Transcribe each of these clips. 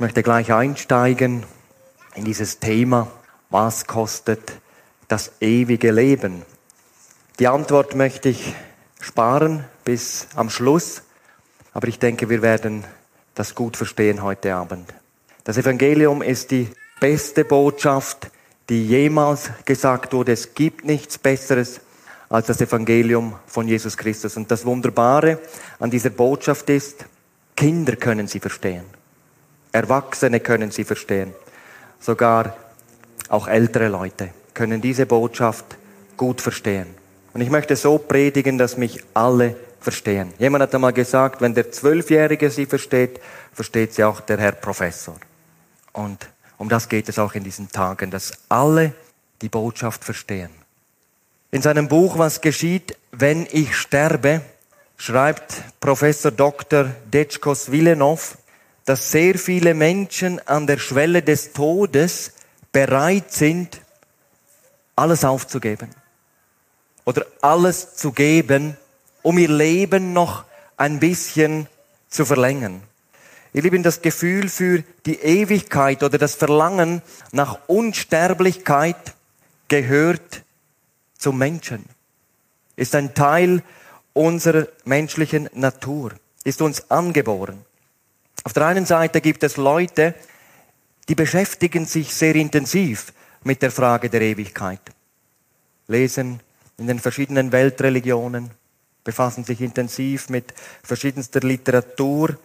Ich möchte gleich einsteigen in dieses Thema, was kostet das ewige Leben? Die Antwort möchte ich sparen bis am Schluss, aber ich denke, wir werden das gut verstehen heute Abend. Das Evangelium ist die beste Botschaft, die jemals gesagt wurde. Es gibt nichts Besseres als das Evangelium von Jesus Christus. Und das Wunderbare an dieser Botschaft ist, Kinder können sie verstehen. Erwachsene können sie verstehen. Sogar auch ältere Leute können diese Botschaft gut verstehen. Und ich möchte so predigen, dass mich alle verstehen. Jemand hat einmal gesagt, wenn der Zwölfjährige sie versteht, versteht sie auch der Herr Professor. Und um das geht es auch in diesen Tagen, dass alle die Botschaft verstehen. In seinem Buch Was geschieht, wenn ich sterbe, schreibt Professor Dr. Detschkos Villenov, dass sehr viele Menschen an der Schwelle des Todes bereit sind, alles aufzugeben oder alles zu geben, um ihr Leben noch ein bisschen zu verlängern. Ihr Lieben, das Gefühl für die Ewigkeit oder das Verlangen nach Unsterblichkeit gehört zum Menschen, ist ein Teil unserer menschlichen Natur, ist uns angeboren. Auf der einen Seite gibt es Leute, die beschäftigen sich sehr intensiv mit der Frage der Ewigkeit. Lesen in den verschiedenen Weltreligionen, befassen sich intensiv mit verschiedenster Literatur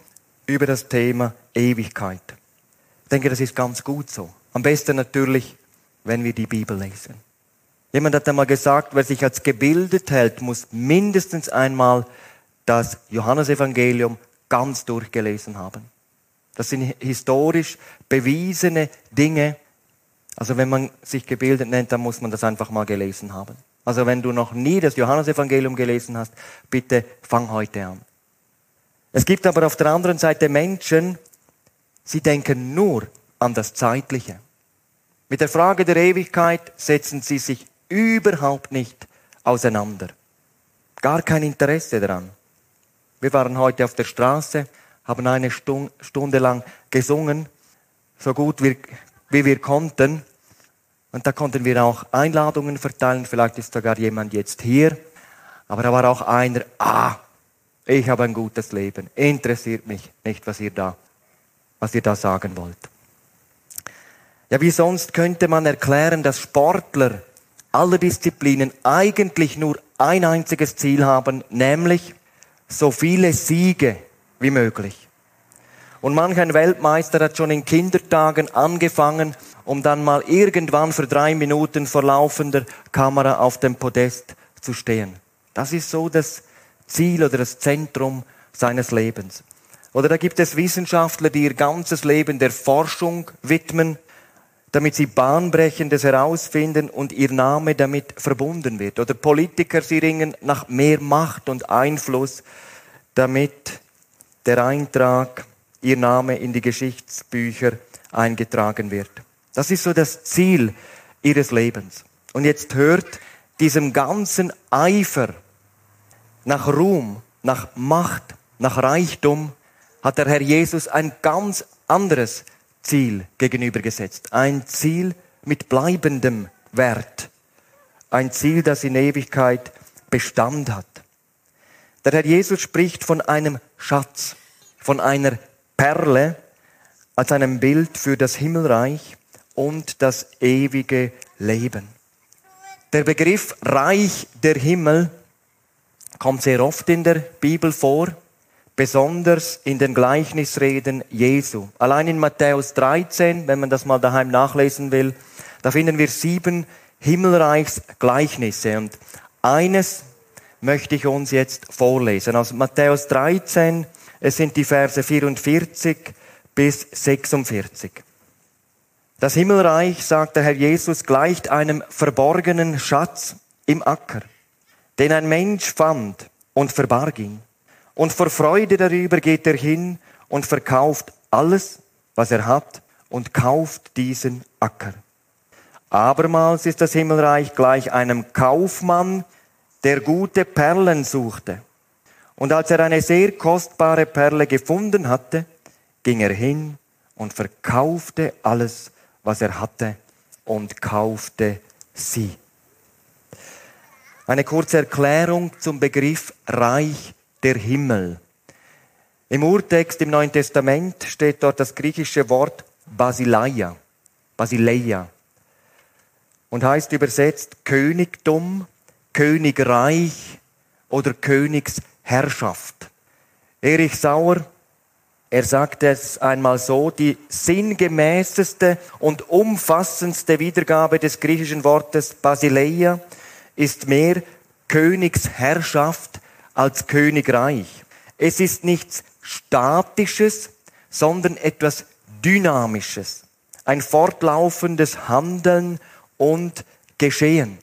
über das Thema Ewigkeit. Ich denke, das ist ganz gut so. Am besten natürlich, wenn wir die Bibel lesen. Jemand hat einmal gesagt, wer sich als gebildet hält, muss mindestens einmal das Johannesevangelium ganz durchgelesen haben. Das sind historisch bewiesene Dinge. Also wenn man sich gebildet nennt, dann muss man das einfach mal gelesen haben. Also wenn du noch nie das Johannesevangelium gelesen hast, bitte fang heute an. Es gibt aber auf der anderen Seite Menschen, sie denken nur an das Zeitliche. Mit der Frage der Ewigkeit setzen sie sich überhaupt nicht auseinander. Gar kein Interesse daran. Wir waren heute auf der Straße, haben eine Stunde lang gesungen, so gut wie, wie wir konnten. Und da konnten wir auch Einladungen verteilen. Vielleicht ist sogar jemand jetzt hier. Aber da war auch einer, ah, ich habe ein gutes Leben. Interessiert mich nicht, was ihr da, was ihr da sagen wollt. Ja, wie sonst könnte man erklären, dass Sportler aller Disziplinen eigentlich nur ein einziges Ziel haben, nämlich so viele Siege wie möglich. Und manch ein Weltmeister hat schon in Kindertagen angefangen, um dann mal irgendwann für drei Minuten vor laufender Kamera auf dem Podest zu stehen. Das ist so das Ziel oder das Zentrum seines Lebens. Oder da gibt es Wissenschaftler, die ihr ganzes Leben der Forschung widmen, damit sie Bahnbrechendes herausfinden und ihr Name damit verbunden wird. Oder Politiker, sie ringen nach mehr Macht und Einfluss, damit der Eintrag, ihr Name in die Geschichtsbücher eingetragen wird. Das ist so das Ziel ihres Lebens. Und jetzt hört diesem ganzen Eifer nach Ruhm, nach Macht, nach Reichtum, hat der Herr Jesus ein ganz anderes Ziel gegenübergesetzt. Ein Ziel mit bleibendem Wert. Ein Ziel, das in Ewigkeit Bestand hat. Der Herr Jesus spricht von einem Schatz, von einer Perle als einem Bild für das Himmelreich und das ewige Leben. Der Begriff Reich der Himmel kommt sehr oft in der Bibel vor, besonders in den Gleichnisreden Jesu. Allein in Matthäus 13, wenn man das mal daheim nachlesen will, da finden wir sieben Himmelreichsgleichnisse und eines möchte ich uns jetzt vorlesen. Aus Matthäus 13, es sind die Verse 44 bis 46. Das Himmelreich, sagt der Herr Jesus, gleicht einem verborgenen Schatz im Acker, den ein Mensch fand und verbarg ihn. Und vor Freude darüber geht er hin und verkauft alles, was er hat, und kauft diesen Acker. Abermals ist das Himmelreich gleich einem Kaufmann, der gute Perlen suchte. Und als er eine sehr kostbare Perle gefunden hatte, ging er hin und verkaufte alles, was er hatte und kaufte sie. Eine kurze Erklärung zum Begriff Reich der Himmel. Im Urtext im Neuen Testament steht dort das griechische Wort Basileia, Basileia und heißt übersetzt Königtum, Königreich oder Königsherrschaft. Erich Sauer, er sagt es einmal so, die sinngemäßeste und umfassendste Wiedergabe des griechischen Wortes Basileia ist mehr Königsherrschaft als Königreich. Es ist nichts Statisches, sondern etwas Dynamisches. Ein fortlaufendes Handeln und Geschehen.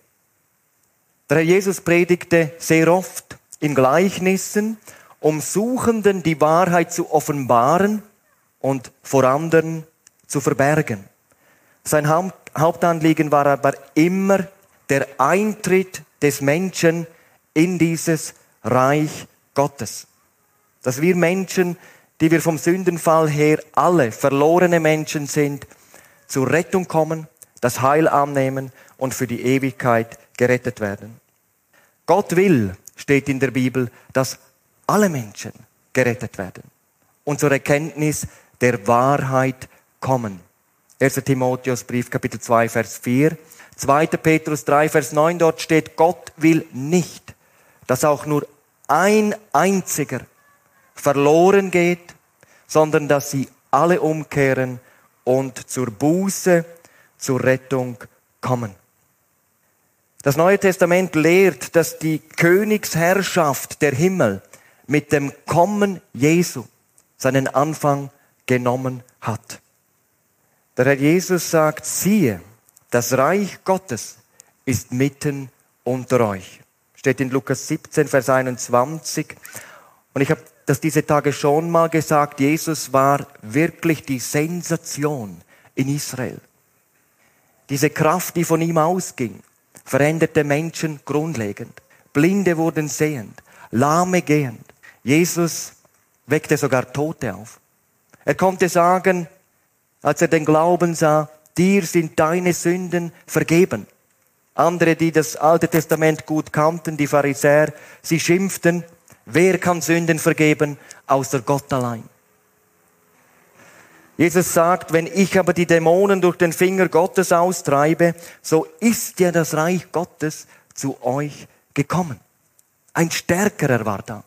Der Herr Jesus predigte sehr oft in Gleichnissen, um Suchenden die Wahrheit zu offenbaren und vor anderen zu verbergen. Sein Hauptanliegen war aber immer der Eintritt des Menschen in dieses Reich Gottes. Dass wir Menschen, die wir vom Sündenfall her alle verlorene Menschen sind, zur Rettung kommen, das Heil annehmen und für die Ewigkeit gerettet werden. Gott will, steht in der Bibel, dass alle Menschen gerettet werden und zur Erkenntnis der Wahrheit kommen. 1. Timotheus Brief Kapitel 2 Vers 4, 2. Petrus 3 Vers 9 dort steht, Gott will nicht, dass auch nur ein einziger verloren geht, sondern dass sie alle umkehren und zur Buße, zur Rettung kommen. Das Neue Testament lehrt, dass die Königsherrschaft der Himmel mit dem Kommen Jesu seinen Anfang genommen hat. Der Herr Jesus sagt, siehe, das Reich Gottes ist mitten unter euch. Steht in Lukas 17, Vers 21. Und ich habe das diese Tage schon mal gesagt, Jesus war wirklich die Sensation in Israel. Diese Kraft, die von ihm ausging, veränderte Menschen grundlegend. Blinde wurden sehend, Lahme gehend. Jesus weckte sogar Tote auf. Er konnte sagen, als er den Glauben sah, dir sind deine Sünden vergeben. Andere, die das Alte Testament gut kannten, die Pharisäer, sie schimpften, wer kann Sünden vergeben, außer Gott allein. Jesus sagt, wenn ich aber die Dämonen durch den Finger Gottes austreibe, so ist ja das Reich Gottes zu euch gekommen. Ein Stärkerer war da.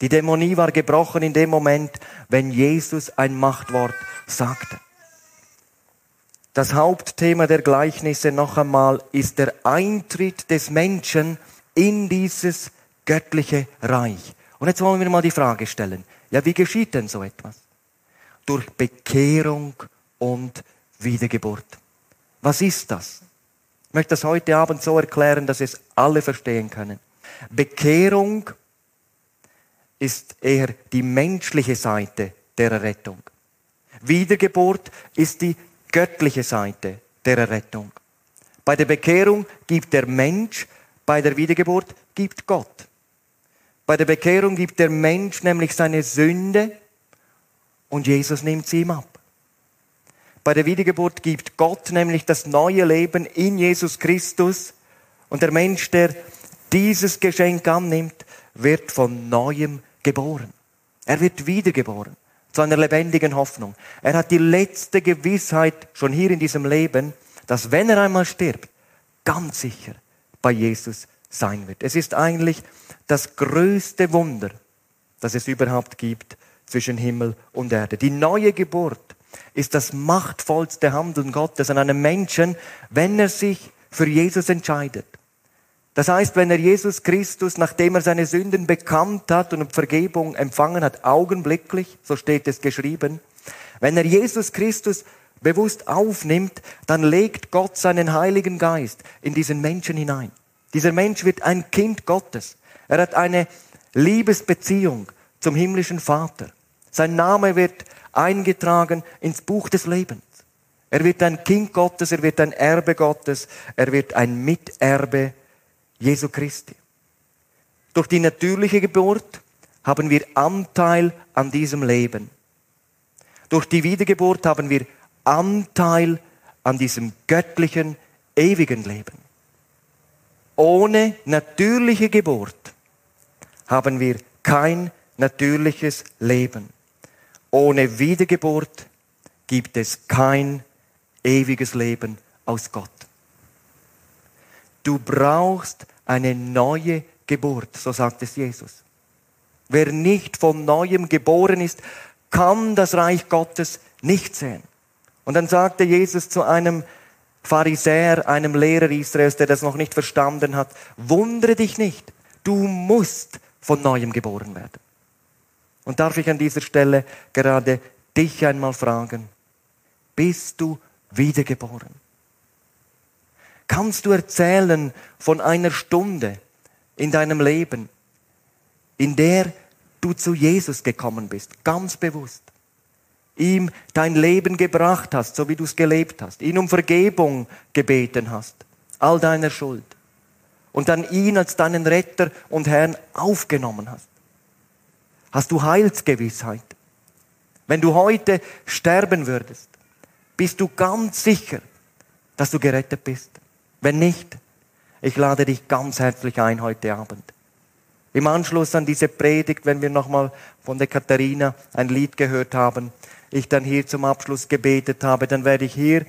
Die Dämonie war gebrochen in dem Moment, wenn Jesus ein Machtwort sagte. Das Hauptthema der Gleichnisse noch einmal ist der Eintritt des Menschen in dieses göttliche Reich. Und jetzt wollen wir mal die Frage stellen, ja, wie geschieht denn so etwas? Durch Bekehrung und Wiedergeburt. Was ist das? Ich möchte das heute Abend so erklären, dass es alle verstehen können. Bekehrung ist eher die menschliche Seite der Errettung. Wiedergeburt ist die göttliche Seite der Errettung. Bei der Bekehrung gibt der Mensch, bei der Wiedergeburt gibt Gott. Bei der Bekehrung gibt der Mensch nämlich seine Sünde und Jesus nimmt sie ihm ab. Bei der Wiedergeburt gibt Gott nämlich das neue Leben in Jesus Christus und der Mensch, der dieses Geschenk annimmt, wird von neuem geboren. Er wird wiedergeboren zu einer lebendigen Hoffnung. Er hat die letzte Gewissheit schon hier in diesem Leben, dass wenn er einmal stirbt, ganz sicher bei Jesus sein wird. Es ist eigentlich das größte Wunder, das es überhaupt gibt zwischen Himmel und Erde. Die neue Geburt ist das machtvollste Handeln Gottes an einem Menschen, wenn er sich für Jesus entscheidet. Das heißt, wenn er Jesus Christus, nachdem er seine Sünden bekannt hat und Vergebung empfangen hat, augenblicklich, so steht es geschrieben, wenn er Jesus Christus bewusst aufnimmt, dann legt Gott seinen Heiligen Geist in diesen Menschen hinein. Dieser Mensch wird ein Kind Gottes. Er hat eine Liebesbeziehung zum himmlischen Vater. Sein Name wird eingetragen ins Buch des Lebens. Er wird ein Kind Gottes, er wird ein Erbe Gottes, er wird ein Miterbe Jesu Christi. Durch die natürliche Geburt haben wir Anteil an diesem Leben. Durch die Wiedergeburt haben wir Anteil an diesem göttlichen, ewigen Leben. Ohne natürliche Geburt haben wir kein natürliches Leben. Ohne Wiedergeburt gibt es kein ewiges Leben aus Gott. Du brauchst eine neue Geburt, so sagt es Jesus. Wer nicht von neuem geboren ist, kann das Reich Gottes nicht sehen. Und dann sagte Jesus zu einem Pharisäer, einem Lehrer Israels, der das noch nicht verstanden hat, wundere dich nicht, du musst von neuem geboren werden. Und darf ich an dieser Stelle gerade dich einmal fragen, bist du wiedergeboren? Kannst du erzählen von einer Stunde in deinem Leben, in der du zu Jesus gekommen bist, ganz bewusst, ihm dein Leben gebracht hast, so wie du es gelebt hast, ihn um Vergebung gebeten hast, all deiner Schuld, und dann ihn als deinen Retter und Herrn aufgenommen hast. Hast du Heilsgewissheit? Wenn du heute sterben würdest, bist du ganz sicher, dass du gerettet bist. Wenn nicht, ich lade dich ganz herzlich ein heute Abend. Im Anschluss an diese Predigt, wenn wir nochmal von der Katharina ein Lied gehört haben, ich dann hier zum Abschluss gebetet habe, dann werde ich hier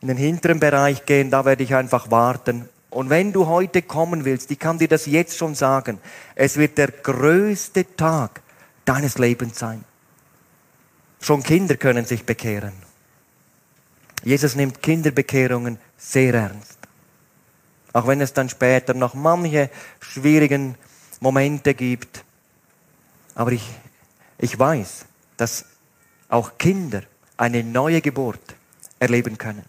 in den hinteren Bereich gehen, da werde ich einfach warten. Und wenn du heute kommen willst, ich kann dir das jetzt schon sagen, es wird der größte Tag deines Lebens sein. Schon Kinder können sich bekehren. Jesus nimmt Kinderbekehrungen sehr ernst. Auch wenn es dann später noch manche schwierigen Momente gibt. Aber ich, ich weiß, dass auch Kinder eine neue Geburt erleben können.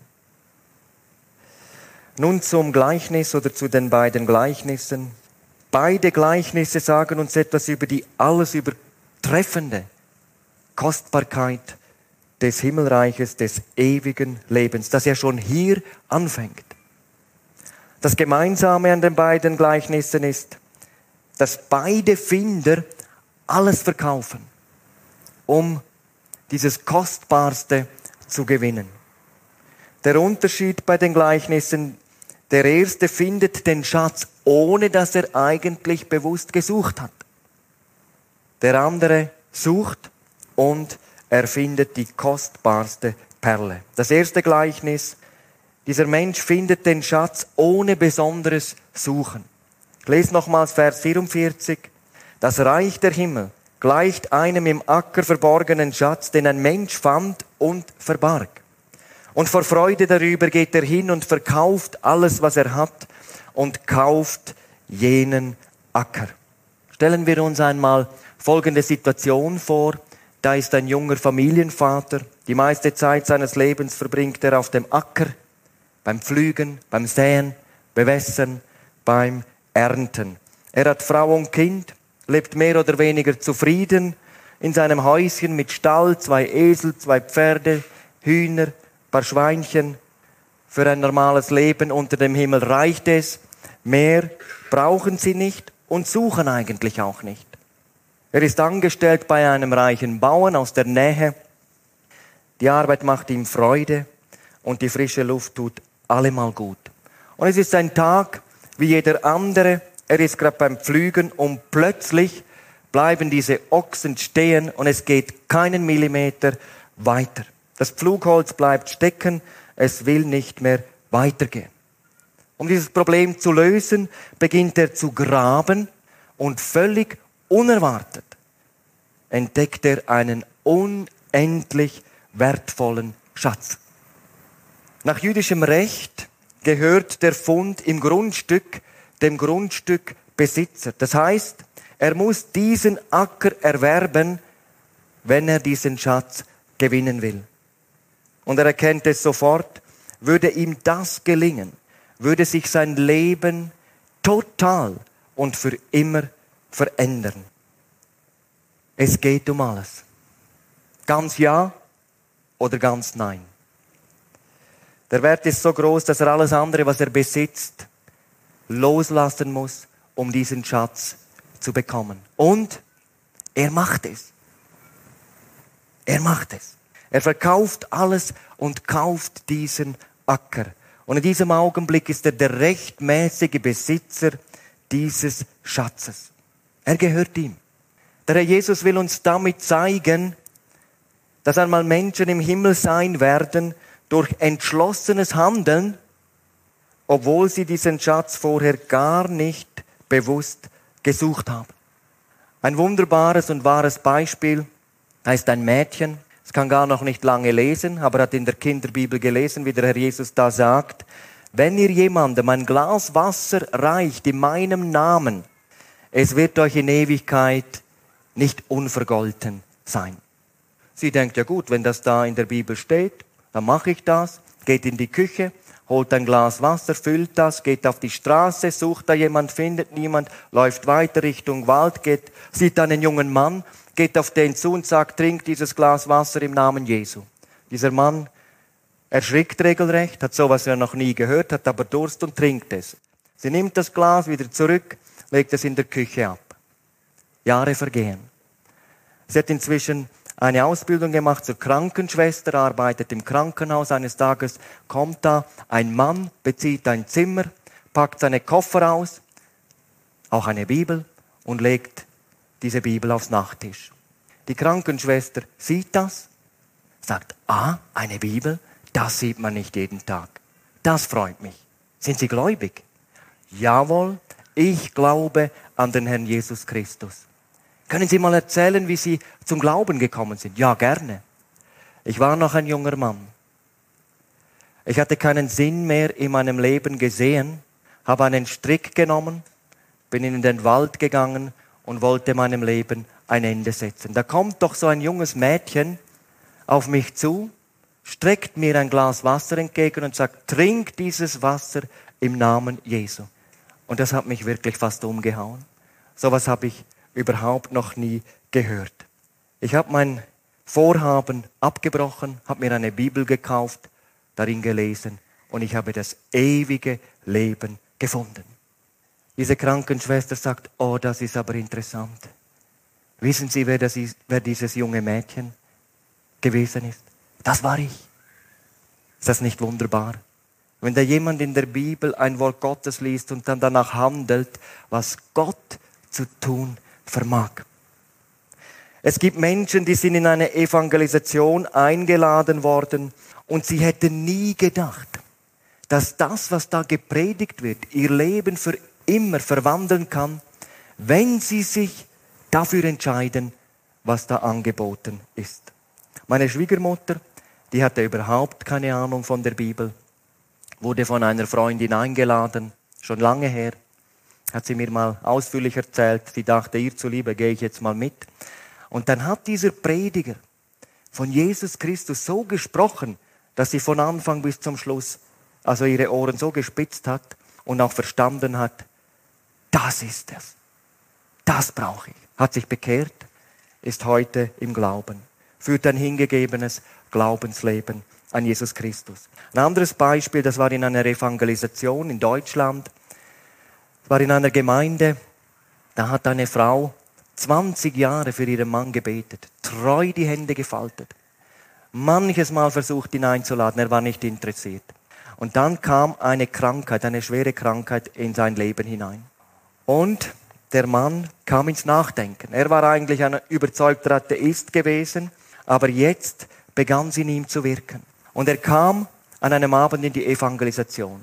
Nun zum Gleichnis oder zu den beiden Gleichnissen. Beide Gleichnisse sagen uns etwas über die alles übertreffende Kostbarkeit des Himmelreiches, des ewigen Lebens, das ja schon hier anfängt. Das Gemeinsame an den beiden Gleichnissen ist, dass beide Finder alles verkaufen, um dieses Kostbarste zu gewinnen. Der Unterschied bei den Gleichnissen, der erste findet den Schatz, ohne dass er eigentlich bewusst gesucht hat. Der andere sucht und er findet die kostbarste Perle. Das erste Gleichnis, dieser Mensch findet den Schatz ohne besonderes Suchen. Ich lese nochmals Vers 44. Das Reich der Himmel gleicht einem im Acker verborgenen Schatz, den ein Mensch fand und verbarg. Und vor Freude darüber geht er hin und verkauft alles, was er hat und kauft jenen Acker. Stellen wir uns einmal folgende Situation vor. Da ist ein junger Familienvater. Die meiste Zeit seines Lebens verbringt er auf dem Acker, beim Pflügen, beim Säen, Bewässern, beim Ernten. Er hat Frau und Kind, lebt mehr oder weniger zufrieden in seinem Häuschen mit Stall, zwei Esel, zwei Pferde, Hühner, paar Schweinchen. Für ein normales Leben unter dem Himmel reicht es. Mehr brauchen sie nicht und suchen eigentlich auch nicht. Er ist angestellt bei einem reichen Bauern aus der Nähe. Die Arbeit macht ihm Freude und die frische Luft tut allemal gut. Und es ist ein Tag wie jeder andere. Er ist gerade beim Pflügen und plötzlich bleiben diese Ochsen stehen und es geht keinen Millimeter weiter. Das Pflugholz bleibt stecken, es will nicht mehr weitergehen. Um dieses Problem zu lösen, beginnt er zu graben und völlig unerwartet entdeckt er einen unendlich wertvollen Schatz. Nach jüdischem Recht gehört der Fund im Grundstück dem Grundstückbesitzer. Das heißt, er muss diesen Acker erwerben, wenn er diesen Schatz gewinnen will. Und er erkennt es sofort, würde ihm das gelingen, würde sich sein Leben total und für immer verändern. Es geht um alles. Ganz ja oder ganz nein. Der Wert ist so groß, dass er alles andere, was er besitzt, loslassen muss, um diesen Schatz zu bekommen. Und er macht es. Er macht es. Er verkauft alles und kauft diesen Acker. Und in diesem Augenblick ist er der rechtmäßige Besitzer dieses Schatzes. Er gehört ihm. Der Herr Jesus will uns damit zeigen, dass einmal Menschen im Himmel sein werden durch entschlossenes Handeln, obwohl sie diesen Schatz vorher gar nicht bewusst gesucht haben. Ein wunderbares und wahres Beispiel, ist ein Mädchen, es kann gar noch nicht lange lesen, aber hat in der Kinderbibel gelesen, wie der Herr Jesus da sagt, wenn ihr jemandem ein Glas Wasser reicht in meinem Namen, es wird euch in Ewigkeit nicht unvergolten sein. Sie denkt, ja gut, wenn das da in der Bibel steht, dann mache ich das, geht in die Küche, holt ein Glas Wasser, füllt das, geht auf die Straße, sucht da jemand, findet niemand, läuft weiter Richtung Wald, geht, sieht einen jungen Mann, geht auf den zu und sagt, trink dieses Glas Wasser im Namen Jesu. Dieser Mann erschrickt regelrecht, hat sowas ja noch nie gehört, hat aber Durst und trinkt es. Sie nimmt das Glas wieder zurück, legt es in der Küche ab. Jahre vergehen. Sie hat inzwischen eine Ausbildung gemacht zur Krankenschwester, arbeitet im Krankenhaus. Eines Tages kommt da ein Mann, bezieht ein Zimmer, packt seine Koffer aus, auch eine Bibel und legt diese Bibel aufs Nachttisch. Die Krankenschwester sieht das, sagt, ah, eine Bibel, das sieht man nicht jeden Tag. Das freut mich. Sind Sie gläubig? Jawohl, ich glaube an den Herrn Jesus Christus. Können Sie mal erzählen, wie Sie zum Glauben gekommen sind? Ja, gerne. Ich war noch ein junger Mann. Ich hatte keinen Sinn mehr in meinem Leben gesehen, habe einen Strick genommen, bin in den Wald gegangen und wollte meinem Leben ein Ende setzen. Da kommt doch so ein junges Mädchen auf mich zu, streckt mir ein Glas Wasser entgegen und sagt, trink dieses Wasser im Namen Jesu. Und das hat mich wirklich fast umgehauen. Sowas habe ich überhaupt noch nie gehört. Ich habe mein Vorhaben abgebrochen, habe mir eine Bibel gekauft, darin gelesen und ich habe das ewige Leben gefunden. Diese Krankenschwester sagt, oh, das ist aber interessant. Wissen Sie, wer, das ist, wer dieses junge Mädchen gewesen ist? Das war ich. Ist das nicht wunderbar? Wenn da jemand in der Bibel ein Wort Gottes liest und dann danach handelt, was Gott zu tun vermag. Es gibt Menschen, die sind in eine Evangelisation eingeladen worden und sie hätten nie gedacht, dass das, was da gepredigt wird, ihr Leben für immer verwandeln kann, wenn sie sich dafür entscheiden, was da angeboten ist. Meine Schwiegermutter, die hatte überhaupt keine Ahnung von der Bibel, wurde von einer Freundin eingeladen, schon lange her hat sie mir mal ausführlich erzählt. Sie dachte, ihr zuliebe gehe ich jetzt mal mit. Und dann hat dieser Prediger von Jesus Christus so gesprochen, dass sie von Anfang bis zum Schluss also ihre Ohren so gespitzt hat und auch verstanden hat, das ist es. Das brauche ich. Hat sich bekehrt, ist heute im Glauben, führt ein hingegebenes Glaubensleben an Jesus Christus. Ein anderes Beispiel, das war in einer Evangelisation in Deutschland war in einer Gemeinde, da hat eine Frau 20 Jahre für ihren Mann gebetet, treu die Hände gefaltet, manches Mal versucht ihn einzuladen, er war nicht interessiert. Und dann kam eine Krankheit, eine schwere Krankheit in sein Leben hinein. Und der Mann kam ins Nachdenken. Er war eigentlich ein überzeugter Atheist gewesen, aber jetzt begann sie in ihm zu wirken. Und er kam an einem Abend in die Evangelisation.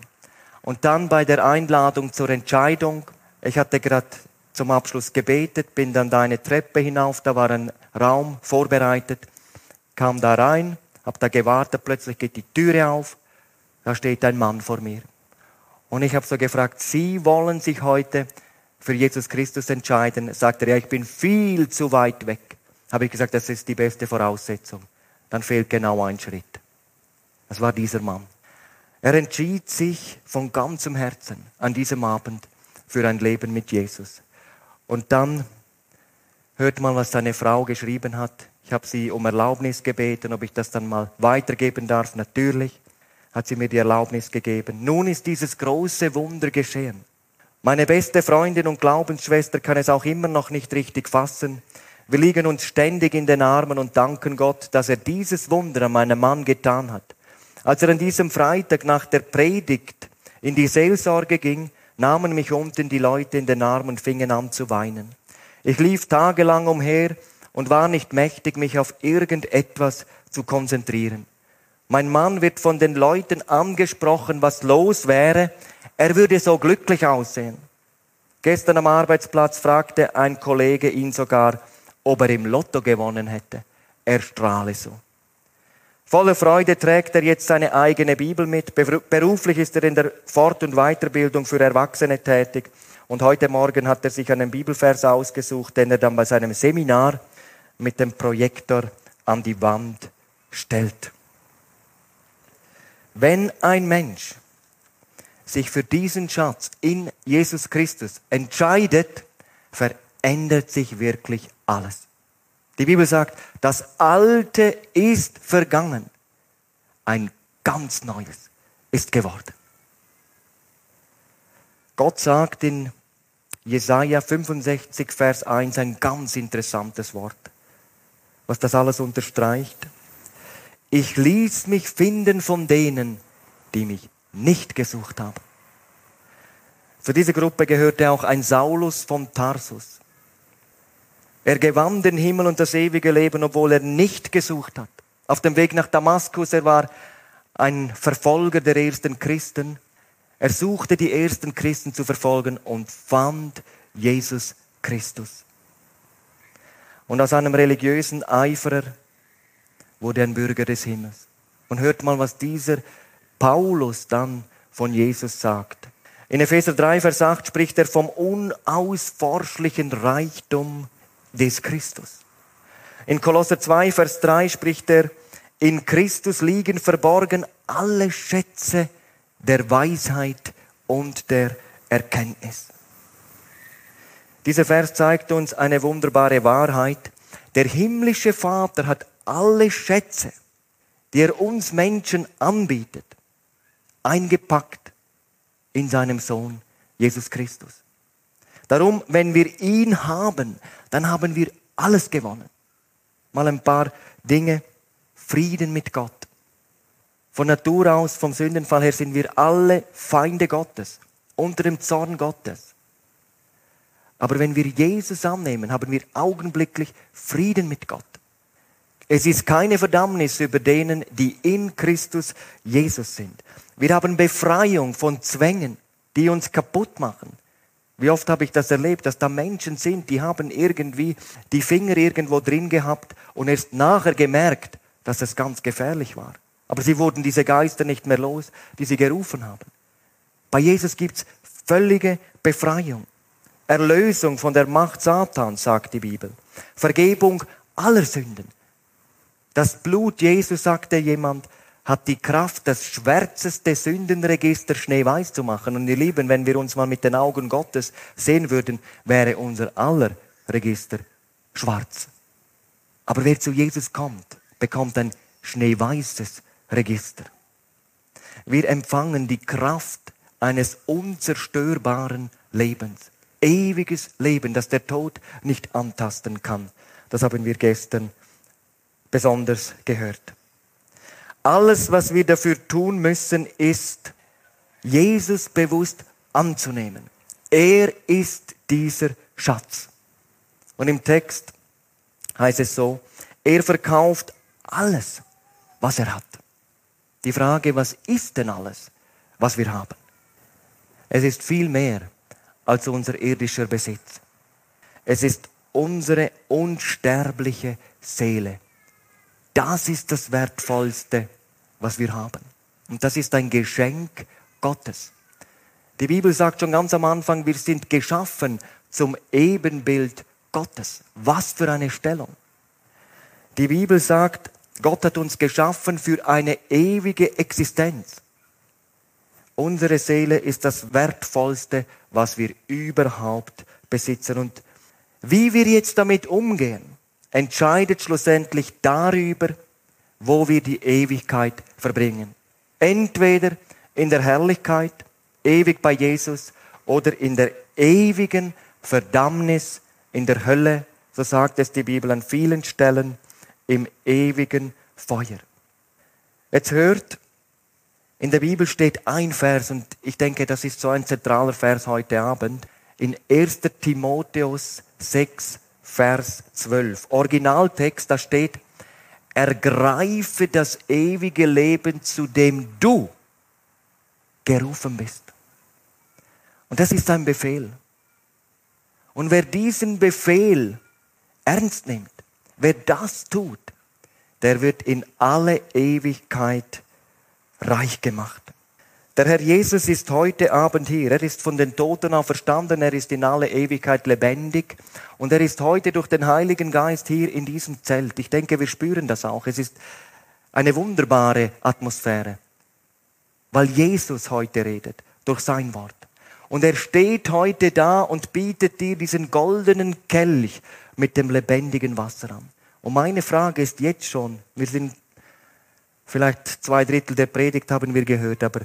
Und dann bei der Einladung zur Entscheidung, ich hatte gerade zum Abschluss gebetet, bin dann da eine Treppe hinauf, da war ein Raum vorbereitet, kam da rein, hab da gewartet, plötzlich geht die Türe auf, da steht ein Mann vor mir. Und ich habe so gefragt, Sie wollen sich heute für Jesus Christus entscheiden? Sagt er, ja, ich bin viel zu weit weg. Habe ich gesagt, das ist die beste Voraussetzung. Dann fehlt genau ein Schritt. Das war dieser Mann. Er entschied sich von ganzem Herzen an diesem Abend für ein Leben mit Jesus. Und dann hört mal, was seine Frau geschrieben hat. Ich habe sie um Erlaubnis gebeten, ob ich das dann mal weitergeben darf. Natürlich hat sie mir die Erlaubnis gegeben. Nun ist dieses große Wunder geschehen. Meine beste Freundin und Glaubensschwester kann es auch immer noch nicht richtig fassen, Wir liegen uns ständig in den Armen und danken Gott, dass er dieses Wunder an meinem Mann getan hat. Als er an diesem Freitag nach der Predigt in die Seelsorge ging, nahmen mich unten die Leute in den Arm und fingen an zu weinen. Ich lief tagelang umher und war nicht mächtig, mich auf irgendetwas zu konzentrieren. Mein Mann wird von den Leuten angesprochen, was los wäre. Er würde so glücklich aussehen. Gestern am Arbeitsplatz fragte ein Kollege ihn sogar, ob er im Lotto gewonnen hätte. Er strahle so. Voller Freude trägt er jetzt seine eigene Bibel mit. Beruflich ist er in der Fort- und Weiterbildung für Erwachsene tätig. Und heute Morgen hat er sich einen Bibelvers ausgesucht, den er dann bei seinem Seminar mit dem Projektor an die Wand stellt. Wenn ein Mensch sich für diesen Schatz in Jesus Christus entscheidet, verändert sich wirklich alles. Die Bibel sagt, das Alte ist vergangen. Ein ganz Neues ist geworden. Gott sagt in Jesaja 65, Vers 1 ein ganz interessantes Wort, was das alles unterstreicht. Ich ließ mich finden von denen, die mich nicht gesucht haben. Zu dieser Gruppe gehörte auch ein Saulus von Tarsus. Er gewann den Himmel und das ewige Leben, obwohl er nicht gesucht hat. Auf dem Weg nach Damaskus, er war ein Verfolger der ersten Christen. Er suchte die ersten Christen zu verfolgen und fand Jesus Christus. Und aus einem religiösen Eiferer wurde ein Bürger des Himmels. Und hört mal, was dieser Paulus dann von Jesus sagt. In Epheser 3, Vers 8 spricht er vom unausforschlichen Reichtum des Christus. In Kolosser 2, Vers 3 spricht er, in Christus liegen verborgen alle Schätze der Weisheit und der Erkenntnis. Dieser Vers zeigt uns eine wunderbare Wahrheit. Der himmlische Vater hat alle Schätze, die er uns Menschen anbietet, eingepackt in seinem Sohn Jesus Christus. Darum, wenn wir ihn haben, dann haben wir alles gewonnen. Mal ein paar Dinge. Frieden mit Gott. Von Natur aus, vom Sündenfall her, sind wir alle Feinde Gottes, unter dem Zorn Gottes. Aber wenn wir Jesus annehmen, haben wir augenblicklich Frieden mit Gott. Es ist keine Verdammnis über denen, die in Christus Jesus sind. Wir haben Befreiung von Zwängen, die uns kaputt machen. Wie oft habe ich das erlebt, dass da Menschen sind, die haben irgendwie die Finger irgendwo drin gehabt und erst nachher gemerkt, dass es ganz gefährlich war. Aber sie wurden diese Geister nicht mehr los, die sie gerufen haben. Bei Jesus gibt's völlige Befreiung. Erlösung von der Macht Satans, sagt die Bibel. Vergebung aller Sünden. Das Blut Jesus, sagte jemand, hat die Kraft, das schwärzeste Sündenregister schneeweiß zu machen. Und ihr Lieben, wenn wir uns mal mit den Augen Gottes sehen würden, wäre unser aller Register schwarz. Aber wer zu Jesus kommt, bekommt ein schneeweißes Register. Wir empfangen die Kraft eines unzerstörbaren Lebens. Ewiges Leben, das der Tod nicht antasten kann. Das haben wir gestern besonders gehört. Alles, was wir dafür tun müssen, ist, Jesus bewusst anzunehmen. Er ist dieser Schatz. Und im Text heißt es so, er verkauft alles, was er hat. Die Frage, was ist denn alles, was wir haben? Es ist viel mehr als unser irdischer Besitz. Es ist unsere unsterbliche Seele, das ist das Wertvollste, was wir haben. Und das ist ein Geschenk Gottes. Die Bibel sagt schon ganz am Anfang, wir sind geschaffen zum Ebenbild Gottes. Was für eine Stellung. Die Bibel sagt, Gott hat uns geschaffen für eine ewige Existenz. Unsere Seele ist das Wertvollste, was wir überhaupt besitzen. Und wie wir jetzt damit umgehen, entscheidet schlussendlich darüber, wo wir die Ewigkeit verbringen. Entweder in der Herrlichkeit, ewig bei Jesus, oder in der ewigen Verdammnis in der Hölle so sagt es die Bibel an vielen Stellen, im ewigen Feuer. Jetzt hört, in der Bibel steht ein Vers und ich denke, das ist so ein zentraler Vers heute Abend. In 1. Timotheus 6, Vers 12. Originaltext, da steht, ergreife das ewige Leben, zu dem du gerufen bist. Und das ist ein Befehl. Und wer diesen Befehl ernst nimmt, wer das tut, der wird in alle Ewigkeit reich gemacht. Der Herr Jesus ist heute Abend hier. Er ist von den Toten auferstanden. Er ist in alle Ewigkeit lebendig. Und er ist heute durch den Heiligen Geist hier in diesem Zelt. Ich denke, wir spüren das auch. Es ist eine wunderbare Atmosphäre. Weil Jesus heute redet durch sein Wort. Und er steht heute da und bietet dir diesen goldenen Kelch mit dem lebendigen Wasser an. Und meine Frage ist jetzt schon, wir sind vielleicht zwei Drittel der Predigt haben wir gehört, aber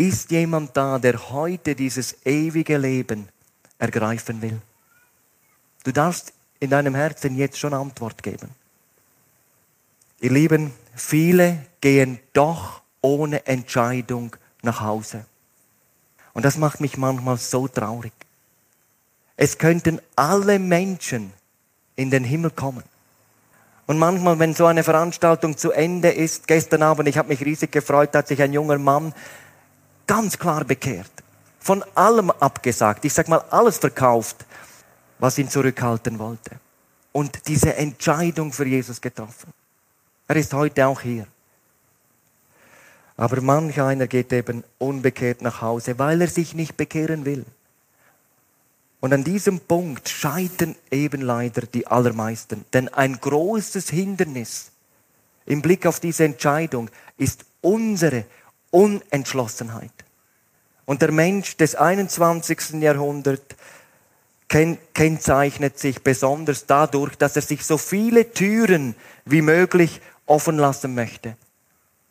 ist jemand da, der heute dieses ewige Leben ergreifen will? Du darfst in deinem Herzen jetzt schon Antwort geben. Ihr Lieben, viele gehen doch ohne Entscheidung nach Hause. Und das macht mich manchmal so traurig. Es könnten alle Menschen in den Himmel kommen. Und manchmal, wenn so eine Veranstaltung zu Ende ist, gestern Abend, ich habe mich riesig gefreut, hat sich ein junger Mann ganz klar bekehrt. Von allem abgesagt. Ich sag mal, alles verkauft, was ihn zurückhalten wollte. Und diese Entscheidung für Jesus getroffen. Er ist heute auch hier. Aber manch einer geht eben unbekehrt nach Hause, weil er sich nicht bekehren will. Und an diesem Punkt scheitern eben leider die allermeisten. Denn ein großes Hindernis im Blick auf diese Entscheidung ist unsere Unentschlossenheit. Und der Mensch des 21. Jahrhunderts kennzeichnet sich besonders dadurch, dass er sich so viele Türen wie möglich offen lassen möchte.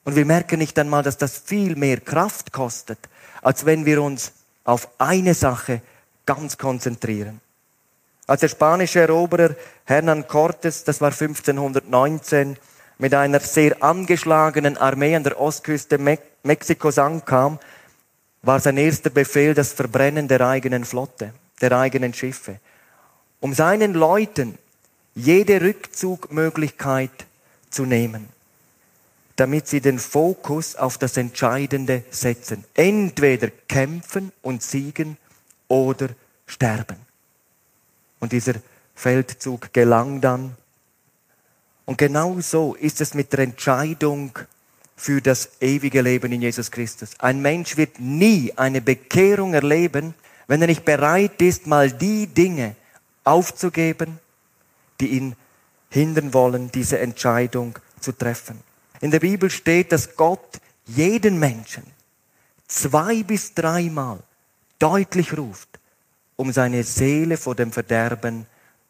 Und wir merken nicht einmal, dass das viel mehr Kraft kostet, als wenn wir uns auf eine Sache ganz konzentrieren. Als der spanische Eroberer Hernán Cortés, das war 1519, mit einer sehr angeschlagenen Armee an der Ostküste Mexikos ankam, war sein erster Befehl das Verbrennen der eigenen Flotte, der eigenen Schiffe, um seinen Leuten jede Rückzugmöglichkeit zu nehmen, damit sie den Fokus auf das Entscheidende setzen. Entweder kämpfen und siegen oder sterben. Und dieser Feldzug gelang dann und genau so ist es mit der Entscheidung für das ewige Leben in Jesus Christus. Ein Mensch wird nie eine Bekehrung erleben, wenn er nicht bereit ist, mal die Dinge aufzugeben, die ihn hindern wollen, diese Entscheidung zu treffen. In der Bibel steht, dass Gott jeden Menschen zwei bis dreimal deutlich ruft, um seine Seele vor dem Verderben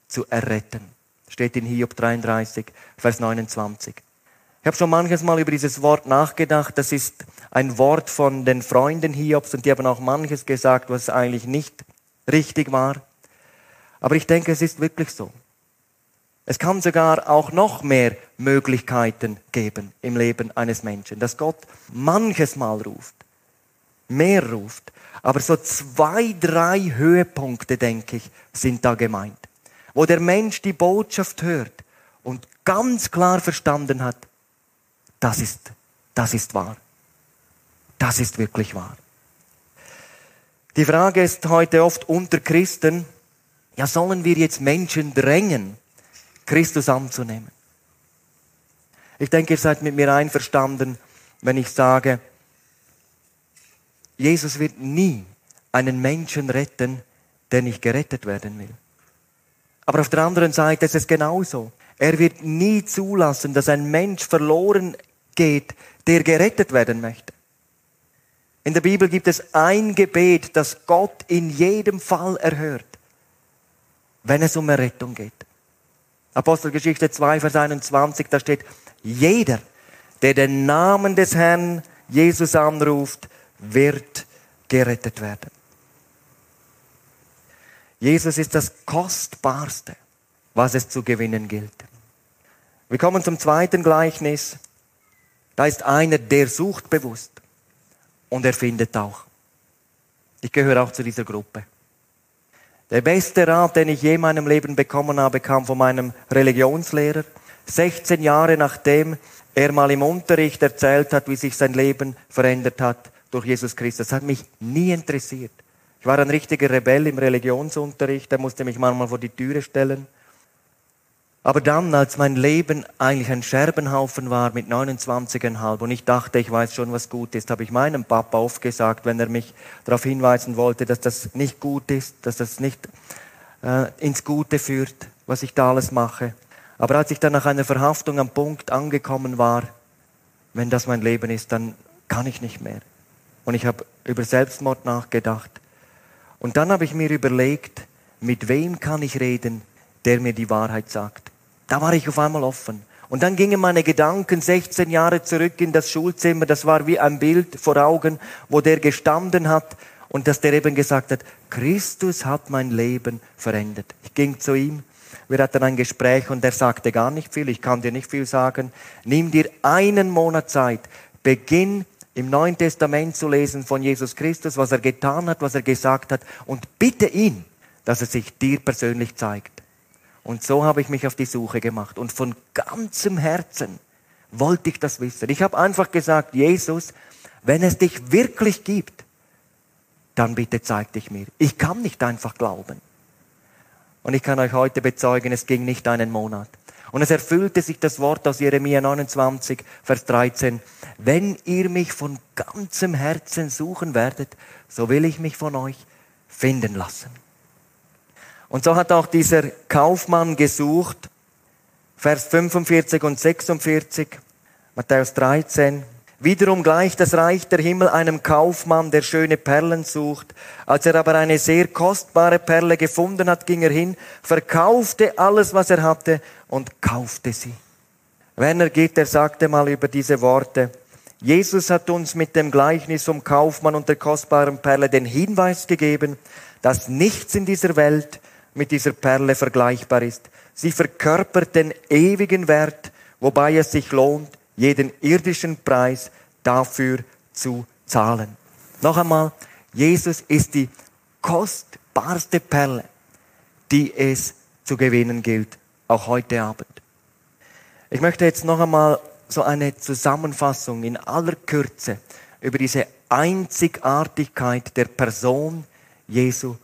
zu erretten. Steht in Hiob 33, Vers 29. Ich habe schon manches Mal über dieses Wort nachgedacht. Das ist ein Wort von den Freunden Hiobs und die haben auch manches gesagt, was eigentlich nicht richtig war. Aber ich denke, es ist wirklich so. Es kann sogar auch noch mehr Möglichkeiten geben im Leben eines Menschen, dass Gott manches Mal ruft, mehr ruft. Aber so zwei, drei Höhepunkte, denke ich, sind da gemeint wo der Mensch die Botschaft hört und ganz klar verstanden hat, das ist, das ist wahr. Das ist wirklich wahr. Die Frage ist heute oft unter Christen, ja, sollen wir jetzt Menschen drängen, Christus anzunehmen? Ich denke, ihr seid mit mir einverstanden, wenn ich sage, Jesus wird nie einen Menschen retten, der nicht gerettet werden will. Aber auf der anderen Seite ist es genauso. Er wird nie zulassen, dass ein Mensch verloren geht, der gerettet werden möchte. In der Bibel gibt es ein Gebet, das Gott in jedem Fall erhört, wenn es um Errettung geht. Apostelgeschichte 2, Vers 21, da steht, jeder, der den Namen des Herrn Jesus anruft, wird gerettet werden. Jesus ist das Kostbarste, was es zu gewinnen gilt. Wir kommen zum zweiten Gleichnis. Da ist einer, der sucht bewusst und er findet auch. Ich gehöre auch zu dieser Gruppe. Der beste Rat, den ich je in meinem Leben bekommen habe, kam von meinem Religionslehrer. 16 Jahre nachdem er mal im Unterricht erzählt hat, wie sich sein Leben verändert hat durch Jesus Christus. Das hat mich nie interessiert. Ich war ein richtiger Rebell im Religionsunterricht, der musste mich manchmal vor die Türe stellen. Aber dann, als mein Leben eigentlich ein Scherbenhaufen war mit 29,5 und ich dachte, ich weiß schon, was gut ist, habe ich meinem Papa aufgesagt, wenn er mich darauf hinweisen wollte, dass das nicht gut ist, dass das nicht äh, ins Gute führt, was ich da alles mache. Aber als ich dann nach einer Verhaftung am Punkt angekommen war, wenn das mein Leben ist, dann kann ich nicht mehr. Und ich habe über Selbstmord nachgedacht. Und dann habe ich mir überlegt, mit wem kann ich reden, der mir die Wahrheit sagt. Da war ich auf einmal offen. Und dann gingen meine Gedanken 16 Jahre zurück in das Schulzimmer. Das war wie ein Bild vor Augen, wo der gestanden hat und dass der eben gesagt hat, Christus hat mein Leben verändert. Ich ging zu ihm, wir hatten ein Gespräch und er sagte gar nicht viel, ich kann dir nicht viel sagen. Nimm dir einen Monat Zeit, beginn im Neuen Testament zu lesen von Jesus Christus, was er getan hat, was er gesagt hat und bitte ihn, dass er sich dir persönlich zeigt. Und so habe ich mich auf die Suche gemacht. Und von ganzem Herzen wollte ich das wissen. Ich habe einfach gesagt, Jesus, wenn es dich wirklich gibt, dann bitte zeig dich mir. Ich kann nicht einfach glauben. Und ich kann euch heute bezeugen, es ging nicht einen Monat. Und es erfüllte sich das Wort aus Jeremia 29, Vers 13. Wenn ihr mich von ganzem Herzen suchen werdet, so will ich mich von euch finden lassen. Und so hat auch dieser Kaufmann gesucht, Vers 45 und 46, Matthäus 13. Wiederum gleicht das Reich der Himmel einem Kaufmann, der schöne Perlen sucht. Als er aber eine sehr kostbare Perle gefunden hat, ging er hin, verkaufte alles, was er hatte und kaufte sie. Werner Gitter sagte mal über diese Worte, Jesus hat uns mit dem Gleichnis vom Kaufmann und der kostbaren Perle den Hinweis gegeben, dass nichts in dieser Welt mit dieser Perle vergleichbar ist. Sie verkörpert den ewigen Wert, wobei es sich lohnt, jeden irdischen Preis dafür zu zahlen. Noch einmal, Jesus ist die kostbarste Perle, die es zu gewinnen gilt, auch heute Abend. Ich möchte jetzt noch einmal so eine Zusammenfassung in aller Kürze über diese Einzigartigkeit der Person Jesu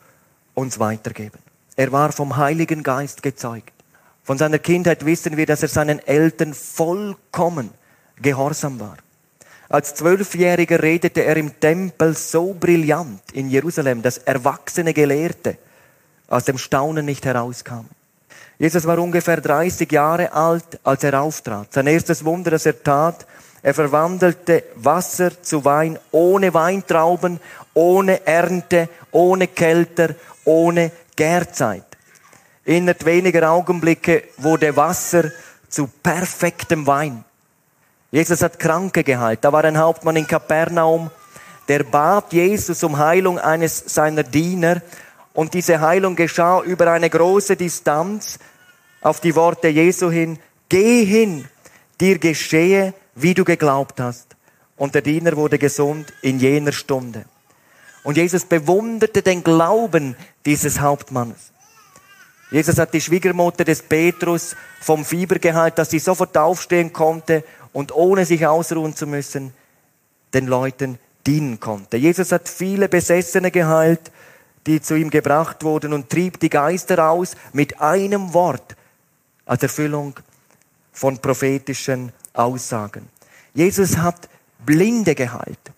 uns weitergeben. Er war vom Heiligen Geist gezeugt. Von seiner Kindheit wissen wir, dass er seinen Eltern vollkommen gehorsam war. Als Zwölfjähriger redete er im Tempel so brillant in Jerusalem, dass erwachsene Gelehrte aus dem Staunen nicht herauskamen. Jesus war ungefähr 30 Jahre alt, als er auftrat. Sein erstes Wunder, das er tat, er verwandelte Wasser zu Wein ohne Weintrauben, ohne Ernte, ohne Kälter, ohne Gärzeit. Innerhalb weniger Augenblicke wurde Wasser zu perfektem Wein. Jesus hat Kranke geheilt. Da war ein Hauptmann in Kapernaum, der bat Jesus um Heilung eines seiner Diener und diese Heilung geschah über eine große Distanz auf die Worte Jesu hin. Geh hin, dir geschehe, wie du geglaubt hast. Und der Diener wurde gesund in jener Stunde. Und Jesus bewunderte den Glauben dieses Hauptmannes. Jesus hat die Schwiegermutter des Petrus vom Fieber geheilt, dass sie sofort aufstehen konnte und ohne sich ausruhen zu müssen, den Leuten dienen konnte. Jesus hat viele Besessene geheilt, die zu ihm gebracht wurden und trieb die Geister aus mit einem Wort als Erfüllung von prophetischen Aussagen. Jesus hat Blinde geheilt.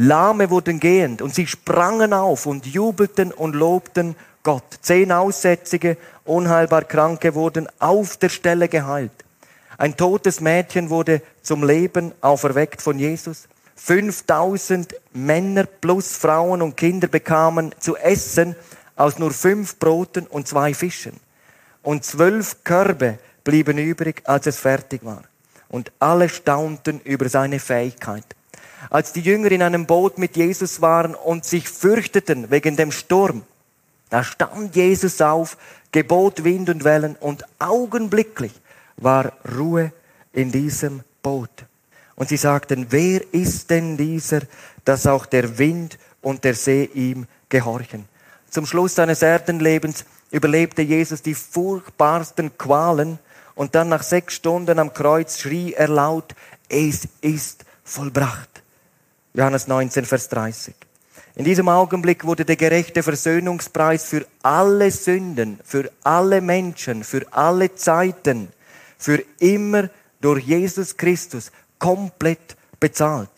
Lahme wurden gehend und sie sprangen auf und jubelten und lobten Gott. Zehn Aussätzige, unheilbar Kranke wurden auf der Stelle geheilt. Ein totes Mädchen wurde zum Leben auferweckt von Jesus. 5000 Männer plus Frauen und Kinder bekamen zu essen aus nur fünf Broten und zwei Fischen. Und zwölf Körbe blieben übrig, als es fertig war. Und alle staunten über seine Fähigkeit. Als die Jünger in einem Boot mit Jesus waren und sich fürchteten wegen dem Sturm, Da stand Jesus auf, gebot Wind und Wellen und augenblicklich war Ruhe in diesem Boot. Und sie sagten, wer ist denn dieser, dass auch der Wind und der See ihm gehorchen? Zum Schluss seines Erdenlebens überlebte Jesus die furchtbarsten Qualen und dann nach sechs Stunden am Kreuz schrie er laut, es ist vollbracht. Johannes 19, Vers 30. In diesem Augenblick wurde der gerechte Versöhnungspreis für alle Sünden, für alle Menschen, für alle Zeiten, für immer durch Jesus Christus komplett bezahlt.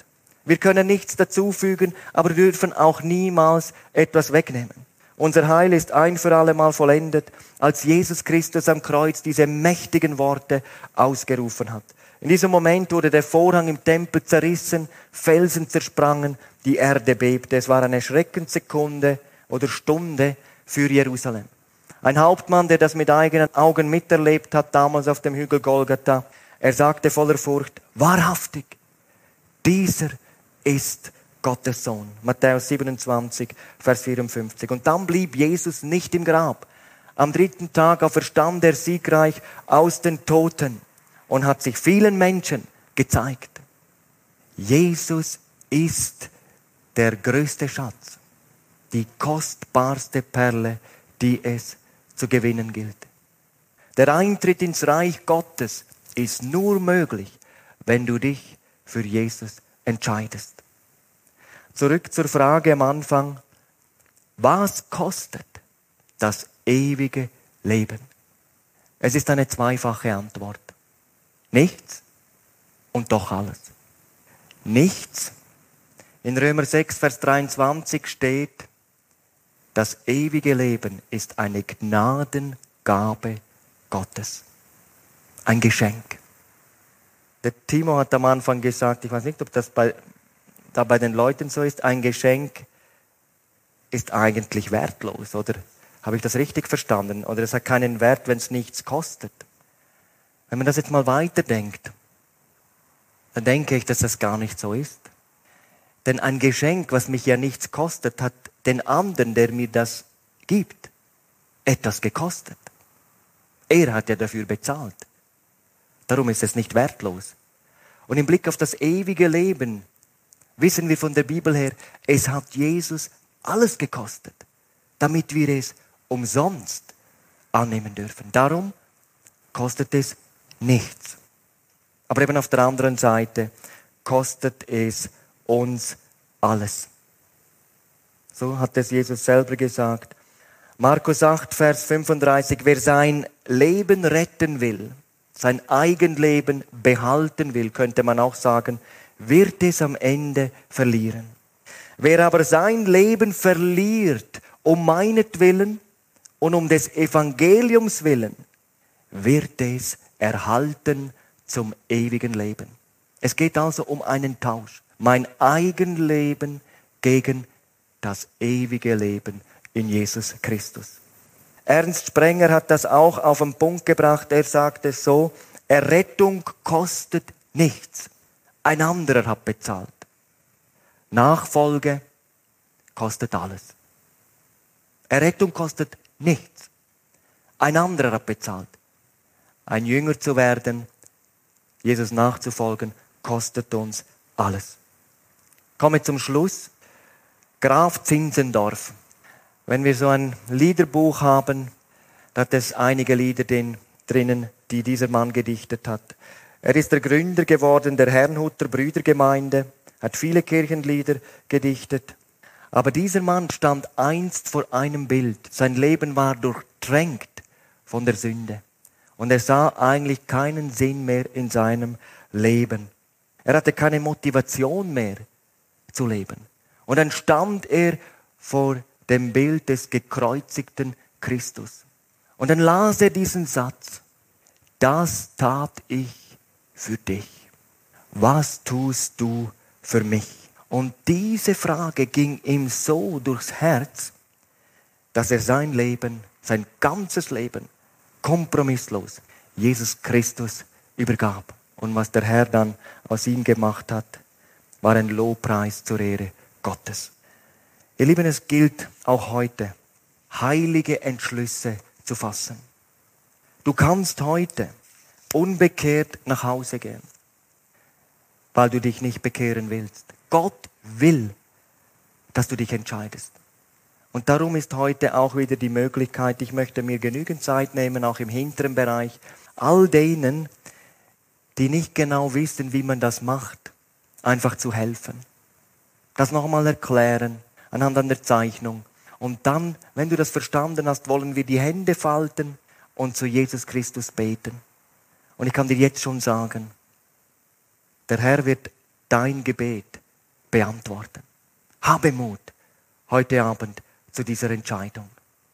Wir können nichts dazufügen, aber dürfen auch niemals etwas wegnehmen. Unser Heil ist ein für alle Mal vollendet, als Jesus Christus am Kreuz diese mächtigen Worte ausgerufen hat. In diesem Moment wurde der Vorhang im Tempel zerrissen, Felsen zersprangen, die Erde bebte. Es war eine Schreckenssekunde oder Stunde für Jerusalem. Ein Hauptmann, der das mit eigenen Augen miterlebt hat, damals auf dem Hügel Golgatha, er sagte voller Furcht, wahrhaftig, dieser ist Gottes Sohn. Matthäus 27, Vers 54. Und dann blieb Jesus nicht im Grab. Am dritten Tag auferstand er siegreich aus den Toten und hat sich vielen Menschen gezeigt. Jesus ist der größte Schatz, die kostbarste Perle, die es zu gewinnen gilt. Der Eintritt ins Reich Gottes ist nur möglich, wenn du dich für Jesus entscheidest. Zurück zur Frage am Anfang, was kostet das ewige Leben? Es ist eine zweifache Antwort. Nichts und doch alles. Nichts. In Römer 6, Vers 23 steht, das ewige Leben ist eine Gnadengabe Gottes. Ein Geschenk. Der Timo hat am Anfang gesagt, ich weiß nicht, ob das bei da bei den Leuten so ist, ein Geschenk ist eigentlich wertlos, oder? Habe ich das richtig verstanden? Oder es hat keinen Wert, wenn es nichts kostet. Wenn man das jetzt mal weiterdenkt, dann denke ich, dass das gar nicht so ist. Denn ein Geschenk, was mich ja nichts kostet, hat den anderen, der mir das gibt, etwas gekostet. Er hat ja dafür bezahlt. Darum ist es nicht wertlos. Und im Blick auf das ewige Leben wissen wir von der Bibel her, es hat Jesus alles gekostet, damit wir es umsonst annehmen dürfen. Darum kostet es nichts. Aber eben auf der anderen Seite kostet es uns alles. So hat es Jesus selber gesagt. Markus 8, Vers 35, wer sein Leben retten will, sein Eigenleben behalten will, könnte man auch sagen, wird es am Ende verlieren. Wer aber sein Leben verliert, um meinetwillen und um des Evangeliums willen, wird es erhalten zum ewigen Leben. Es geht also um einen Tausch. Mein Eigenleben gegen das ewige Leben in Jesus Christus. Ernst Sprenger hat das auch auf den Punkt gebracht. Er sagt es so, Errettung kostet nichts. Ein anderer hat bezahlt. Nachfolge kostet alles. Errettung kostet nichts. Ein anderer hat bezahlt. Ein Jünger zu werden, Jesus nachzufolgen, kostet uns alles. Komme zum Schluss. Graf Zinzendorf. Wenn wir so ein Liederbuch haben, da hat es einige Lieder drinnen, die dieser Mann gedichtet hat. Er ist der Gründer geworden der Herrnhuter Brüdergemeinde, hat viele Kirchenlieder gedichtet. Aber dieser Mann stand einst vor einem Bild. Sein Leben war durchtränkt von der Sünde. Und er sah eigentlich keinen Sinn mehr in seinem Leben. Er hatte keine Motivation mehr zu leben. Und dann stand er vor dem Bild des gekreuzigten Christus. Und dann las er diesen Satz. Das tat ich für dich? Was tust du für mich? Und diese Frage ging ihm so durchs Herz, dass er sein Leben, sein ganzes Leben, kompromisslos Jesus Christus übergab. Und was der Herr dann aus ihm gemacht hat, war ein Lobpreis zur Ehre Gottes. Ihr Lieben, es gilt auch heute. heilige Entschlüsse zu fassen. Du kannst heute unbekehrt nach Hause gehen, weil du dich nicht bekehren willst. Gott will, dass du dich entscheidest. Und darum ist heute auch wieder die Möglichkeit, ich möchte mir genügend Zeit nehmen, auch im hinteren Bereich, all denen, die nicht genau wissen, wie man das macht, einfach zu helfen. Das nochmal erklären, anhand einer Zeichnung. Und dann, wenn du das verstanden hast, wollen wir die Hände falten und zu Jesus Christus beten. Und ich kann dir jetzt schon sagen, der Herr wird dein Gebet beantworten. Habe Mut heute Abend zu dieser Entscheidung.